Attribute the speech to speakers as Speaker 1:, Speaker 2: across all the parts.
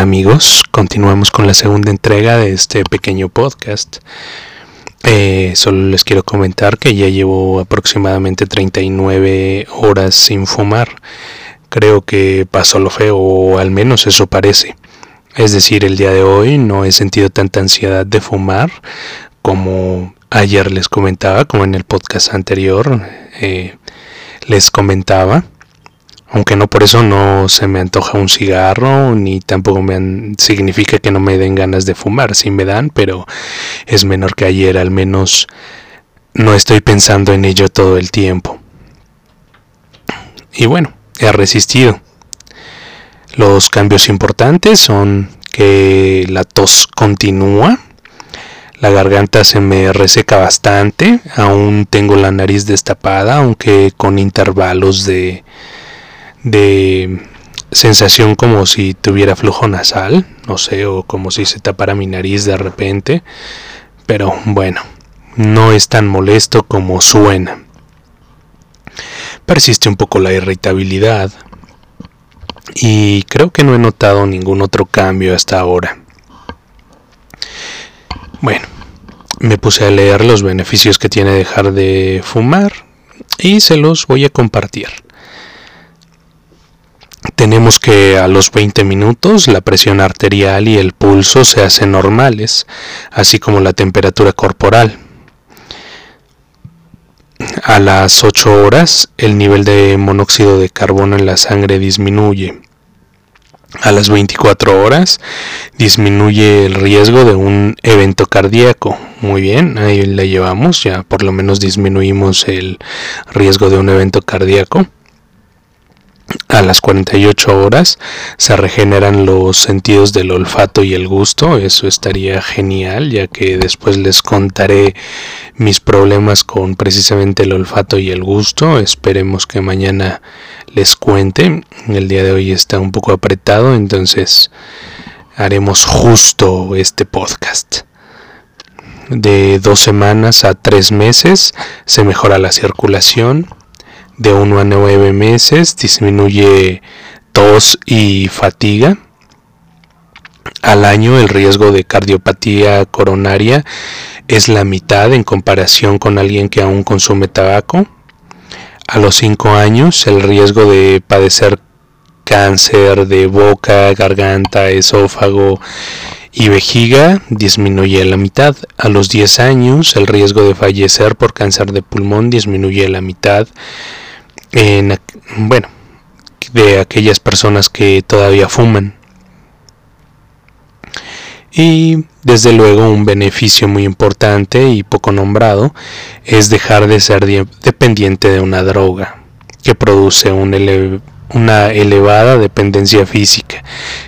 Speaker 1: Amigos, continuamos con la segunda entrega de este pequeño podcast. Eh, solo les quiero comentar que ya llevo aproximadamente 39 horas sin fumar. Creo que pasó lo feo, o al menos eso parece. Es decir, el día de hoy no he sentido tanta ansiedad de fumar como ayer les comentaba, como en el podcast anterior eh, les comentaba aunque no por eso no se me antoja un cigarro ni tampoco me significa que no me den ganas de fumar, sí me dan, pero es menor que ayer, al menos no estoy pensando en ello todo el tiempo. Y bueno, he resistido. Los cambios importantes son que la tos continúa, la garganta se me reseca bastante, aún tengo la nariz destapada, aunque con intervalos de de sensación como si tuviera flujo nasal, no sé, o como si se tapara mi nariz de repente, pero bueno, no es tan molesto como suena. Persiste un poco la irritabilidad y creo que no he notado ningún otro cambio hasta ahora. Bueno, me puse a leer los beneficios que tiene dejar de fumar y se los voy a compartir tenemos que a los 20 minutos la presión arterial y el pulso se hacen normales, así como la temperatura corporal. A las 8 horas el nivel de monóxido de carbono en la sangre disminuye. A las 24 horas disminuye el riesgo de un evento cardíaco. Muy bien, ahí la llevamos, ya por lo menos disminuimos el riesgo de un evento cardíaco a las 48 horas se regeneran los sentidos del olfato y el gusto. Eso estaría genial, ya que después les contaré mis problemas con precisamente el olfato y el gusto. Esperemos que mañana les cuente. El día de hoy está un poco apretado, entonces haremos justo este podcast. De dos semanas a tres meses se mejora la circulación de 1 a 9 meses, disminuye tos y fatiga. Al año el riesgo de cardiopatía coronaria es la mitad en comparación con alguien que aún consume tabaco. A los 5 años el riesgo de padecer cáncer de boca, garganta, esófago y vejiga disminuye a la mitad. A los 10 años el riesgo de fallecer por cáncer de pulmón disminuye a la mitad en, bueno, de aquellas personas que todavía fuman. Y desde luego un beneficio muy importante y poco nombrado es dejar de ser dependiente de una droga que produce una elevada dependencia física,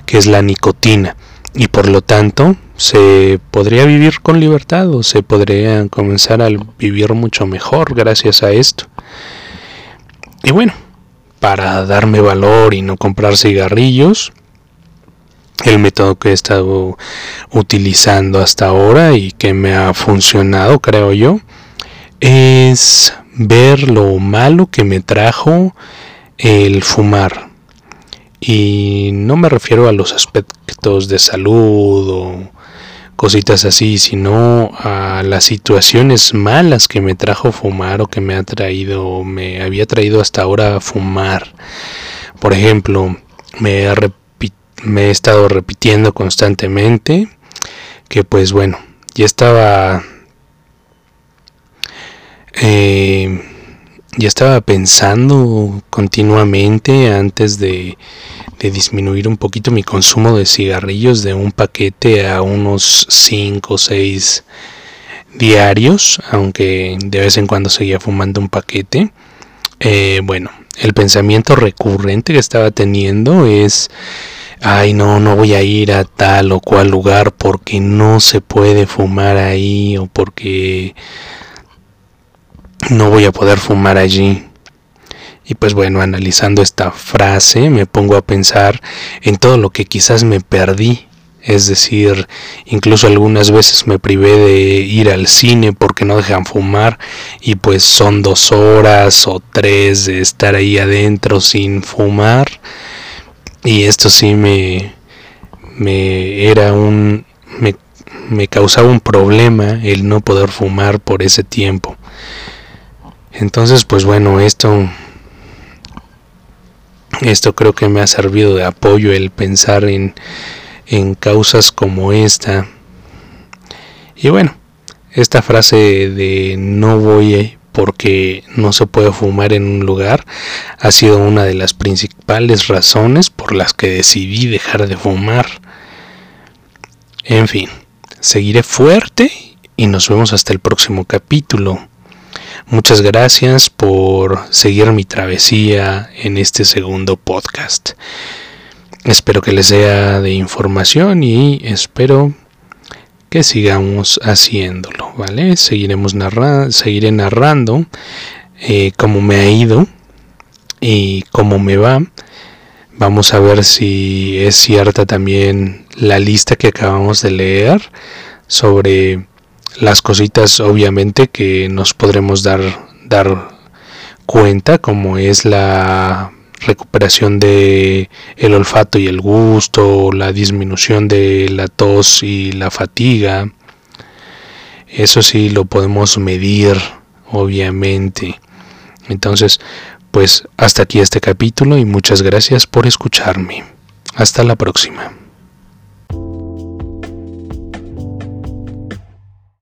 Speaker 1: que es la nicotina, y por lo tanto se podría vivir con libertad o se podría comenzar a vivir mucho mejor gracias a esto. Y bueno, para darme valor y no comprar cigarrillos, el método que he estado utilizando hasta ahora y que me ha funcionado, creo yo, es ver lo malo que me trajo el fumar. Y no me refiero a los aspectos de salud o cositas así, sino a las situaciones malas que me trajo fumar o que me ha traído, me había traído hasta ahora fumar. Por ejemplo, me he, estado repitiendo constantemente que pues bueno, ya estaba... Eh, ya estaba pensando continuamente antes de, disminuir un poquito mi consumo de cigarrillos de un paquete a unos 5 o 6 diarios, aunque de vez en cuando seguía fumando un paquete. Eh, bueno, el pensamiento recurrente que estaba teniendo es, ay no, no voy a ir a tal o cual lugar porque no se puede fumar ahí o porque no voy a poder fumar allí. Y pues bueno, analizando esta frase me pongo a pensar en todo lo que quizás me perdí. Es decir, incluso algunas veces me privé de ir al cine porque no dejan fumar y pues son dos horas o tres de estar ahí adentro sin fumar. Y esto sí me, me era un me, me causaba un problema el no poder fumar por ese tiempo. Entonces, pues bueno, esto esto creo que me ha servido de apoyo el pensar en, en causas como esta. Y bueno, esta frase de no voy porque no se puede fumar en un lugar ha sido una de las principales razones por las que decidí dejar de fumar. En fin, seguiré fuerte y nos vemos hasta el próximo capítulo. Muchas gracias por seguir mi travesía en este segundo podcast. Espero que les sea de información y espero que sigamos haciéndolo, ¿vale? Seguiremos narrando, seguiré narrando eh, cómo me ha ido y cómo me va. Vamos a ver si es cierta también la lista que acabamos de leer sobre las cositas obviamente que nos podremos dar, dar cuenta como es la recuperación de el olfato y el gusto, la disminución de la tos y la fatiga. Eso sí lo podemos medir, obviamente. Entonces, pues hasta aquí este capítulo y muchas gracias por escucharme. Hasta la próxima.